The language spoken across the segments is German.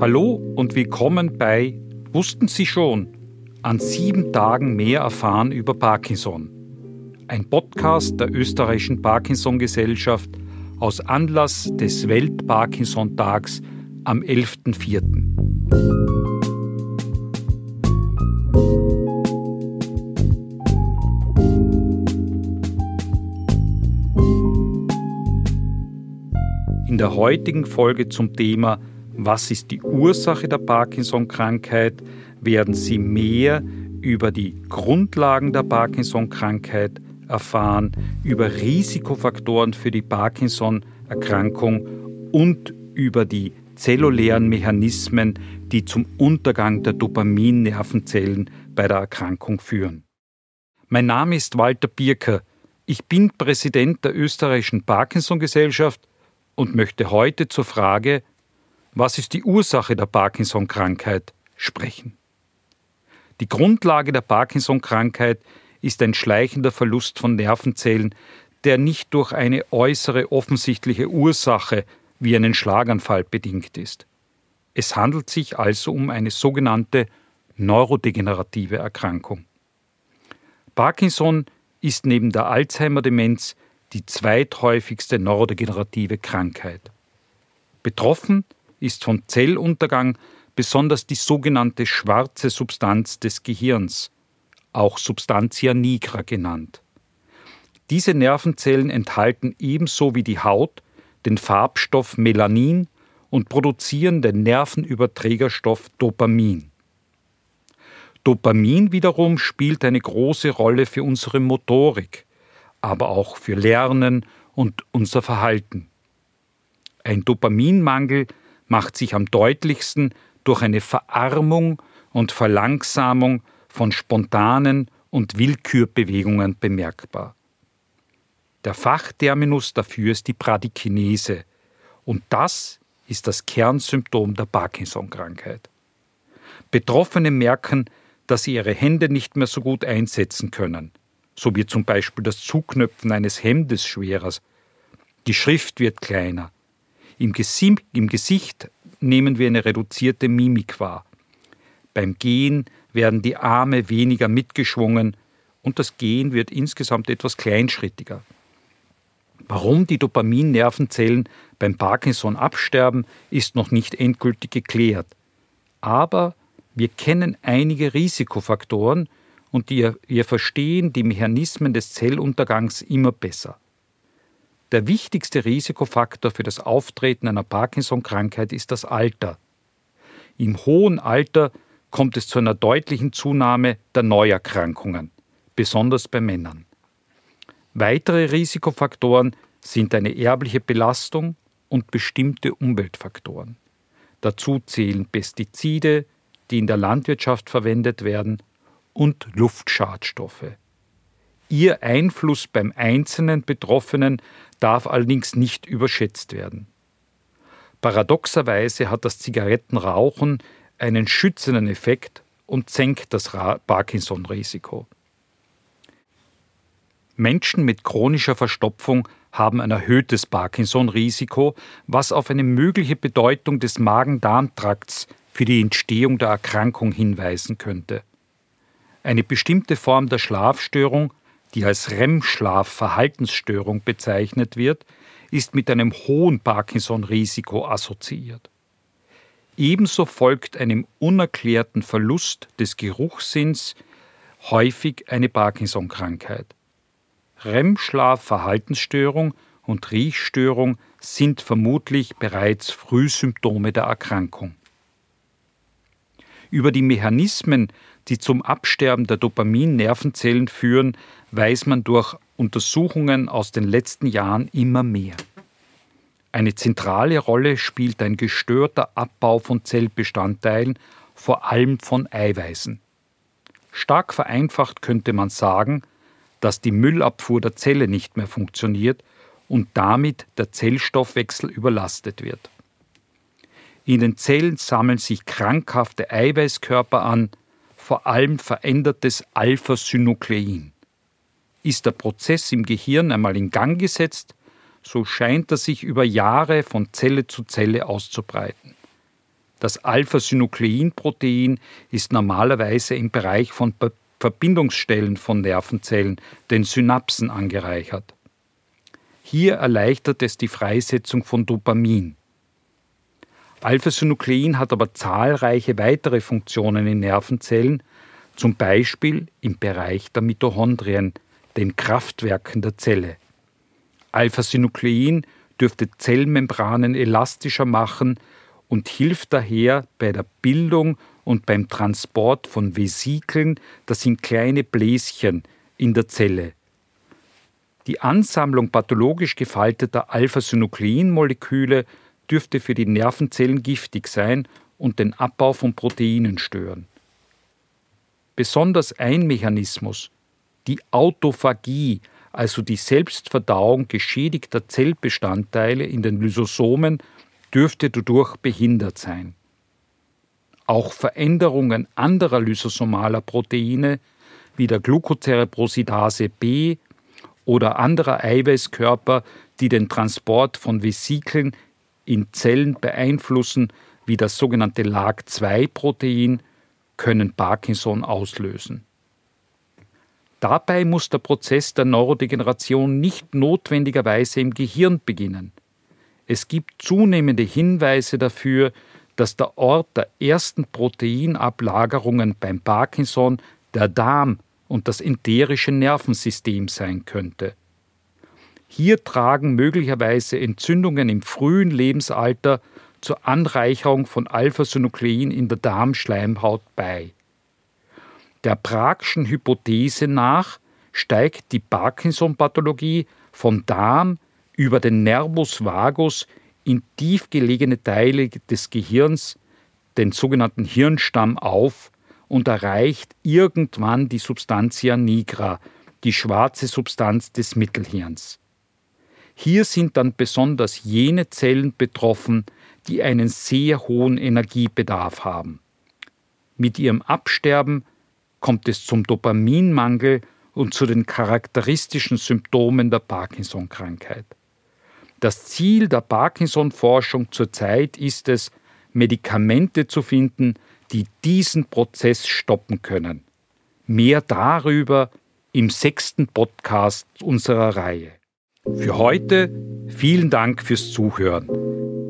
Hallo und willkommen bei Wussten Sie schon? An sieben Tagen mehr erfahren über Parkinson. Ein Podcast der österreichischen Parkinson Gesellschaft aus Anlass des Welt-Parkinson-Tags am 11.04. In der heutigen Folge zum Thema Was ist die Ursache der Parkinson-Krankheit werden Sie mehr über die Grundlagen der Parkinson-Krankheit erfahren, über Risikofaktoren für die Parkinson-Erkrankung und über die zellulären Mechanismen, die zum Untergang der Dopaminnervenzellen bei der Erkrankung führen. Mein Name ist Walter Birker. Ich bin Präsident der österreichischen Parkinson-Gesellschaft und möchte heute zur Frage, was ist die Ursache der Parkinson-Krankheit, sprechen. Die Grundlage der Parkinson-Krankheit ist ein schleichender Verlust von Nervenzellen, der nicht durch eine äußere offensichtliche Ursache wie einen Schlaganfall bedingt ist. Es handelt sich also um eine sogenannte neurodegenerative Erkrankung. Parkinson ist neben der Alzheimer-Demenz die zweithäufigste neurodegenerative Krankheit. Betroffen ist von Zelluntergang besonders die sogenannte schwarze Substanz des Gehirns, auch Substantia nigra genannt. Diese Nervenzellen enthalten ebenso wie die Haut den Farbstoff Melanin und produzieren den Nervenüberträgerstoff Dopamin. Dopamin wiederum spielt eine große Rolle für unsere Motorik, aber auch für Lernen und unser Verhalten. Ein Dopaminmangel macht sich am deutlichsten durch eine Verarmung und Verlangsamung von spontanen und Willkürbewegungen bemerkbar. Der Fachterminus dafür ist die Bradykinese und das ist das Kernsymptom der Parkinson-Krankheit. Betroffene merken, dass sie ihre Hände nicht mehr so gut einsetzen können – so wird zum Beispiel das Zuknöpfen eines Hemdes schwerer. Die Schrift wird kleiner. Im, Gesim Im Gesicht nehmen wir eine reduzierte Mimik wahr. Beim Gehen werden die Arme weniger mitgeschwungen und das Gehen wird insgesamt etwas kleinschrittiger. Warum die Dopaminnervenzellen beim Parkinson absterben, ist noch nicht endgültig geklärt. Aber wir kennen einige Risikofaktoren, und wir verstehen die Mechanismen des Zelluntergangs immer besser. Der wichtigste Risikofaktor für das Auftreten einer Parkinson-Krankheit ist das Alter. Im hohen Alter kommt es zu einer deutlichen Zunahme der Neuerkrankungen, besonders bei Männern. Weitere Risikofaktoren sind eine erbliche Belastung und bestimmte Umweltfaktoren. Dazu zählen Pestizide, die in der Landwirtschaft verwendet werden, und Luftschadstoffe. Ihr Einfluss beim einzelnen Betroffenen darf allerdings nicht überschätzt werden. Paradoxerweise hat das Zigarettenrauchen einen schützenden Effekt und senkt das Parkinson-Risiko. Menschen mit chronischer Verstopfung haben ein erhöhtes Parkinson-Risiko, was auf eine mögliche Bedeutung des Magen-Darm-Trakts für die Entstehung der Erkrankung hinweisen könnte. Eine bestimmte Form der Schlafstörung, die als REM-Schlaf-Verhaltensstörung bezeichnet wird, ist mit einem hohen Parkinson-Risiko assoziiert. Ebenso folgt einem unerklärten Verlust des Geruchssinns häufig eine Parkinson-Krankheit. REM-Schlaf-Verhaltensstörung und Riechstörung sind vermutlich bereits Frühsymptome der Erkrankung. Über die Mechanismen die zum Absterben der Dopamin-Nervenzellen führen, weiß man durch Untersuchungen aus den letzten Jahren immer mehr. Eine zentrale Rolle spielt ein gestörter Abbau von Zellbestandteilen, vor allem von Eiweißen. Stark vereinfacht könnte man sagen, dass die Müllabfuhr der Zelle nicht mehr funktioniert und damit der Zellstoffwechsel überlastet wird. In den Zellen sammeln sich krankhafte Eiweißkörper an, vor allem verändertes Alpha-Synuklein. Ist der Prozess im Gehirn einmal in Gang gesetzt, so scheint er sich über Jahre von Zelle zu Zelle auszubreiten. Das Alpha-Synukleinprotein ist normalerweise im Bereich von Verbindungsstellen von Nervenzellen, den Synapsen, angereichert. Hier erleichtert es die Freisetzung von Dopamin. Alpha-Synuklein hat aber zahlreiche weitere Funktionen in Nervenzellen, zum Beispiel im Bereich der Mitochondrien, den Kraftwerken der Zelle. Alpha-Synuklein dürfte Zellmembranen elastischer machen und hilft daher bei der Bildung und beim Transport von Vesikeln, das sind kleine Bläschen in der Zelle. Die Ansammlung pathologisch gefalteter Alpha-Synukleinmoleküle dürfte für die Nervenzellen giftig sein und den Abbau von Proteinen stören. Besonders ein Mechanismus, die Autophagie, also die Selbstverdauung geschädigter Zellbestandteile in den Lysosomen, dürfte dadurch behindert sein. Auch Veränderungen anderer lysosomaler Proteine wie der Glucocerebrosidase B oder anderer Eiweißkörper, die den Transport von Vesikeln in Zellen beeinflussen, wie das sogenannte LAG2-Protein, können Parkinson auslösen. Dabei muss der Prozess der Neurodegeneration nicht notwendigerweise im Gehirn beginnen. Es gibt zunehmende Hinweise dafür, dass der Ort der ersten Proteinablagerungen beim Parkinson der Darm und das enterische Nervensystem sein könnte. Hier tragen möglicherweise Entzündungen im frühen Lebensalter zur Anreicherung von Alpha-Synuklein in der Darmschleimhaut bei. Der Pragschen Hypothese nach steigt die Parkinson-Pathologie vom Darm über den Nervus vagus in tiefgelegene Teile des Gehirns, den sogenannten Hirnstamm, auf und erreicht irgendwann die Substantia nigra, die schwarze Substanz des Mittelhirns. Hier sind dann besonders jene Zellen betroffen, die einen sehr hohen Energiebedarf haben. Mit ihrem Absterben kommt es zum Dopaminmangel und zu den charakteristischen Symptomen der Parkinson-Krankheit. Das Ziel der Parkinson-Forschung zurzeit ist es, Medikamente zu finden, die diesen Prozess stoppen können. Mehr darüber im sechsten Podcast unserer Reihe. Für heute vielen Dank fürs Zuhören.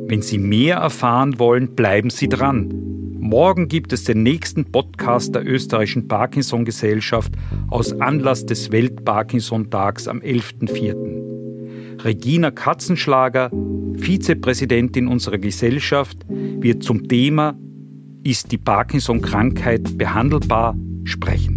Wenn Sie mehr erfahren wollen, bleiben Sie dran. Morgen gibt es den nächsten Podcast der österreichischen Parkinson Gesellschaft aus Anlass des Welt-Parkinson-Tags am 11.04. Regina Katzenschlager, Vizepräsidentin unserer Gesellschaft, wird zum Thema Ist die Parkinson-Krankheit behandelbar sprechen.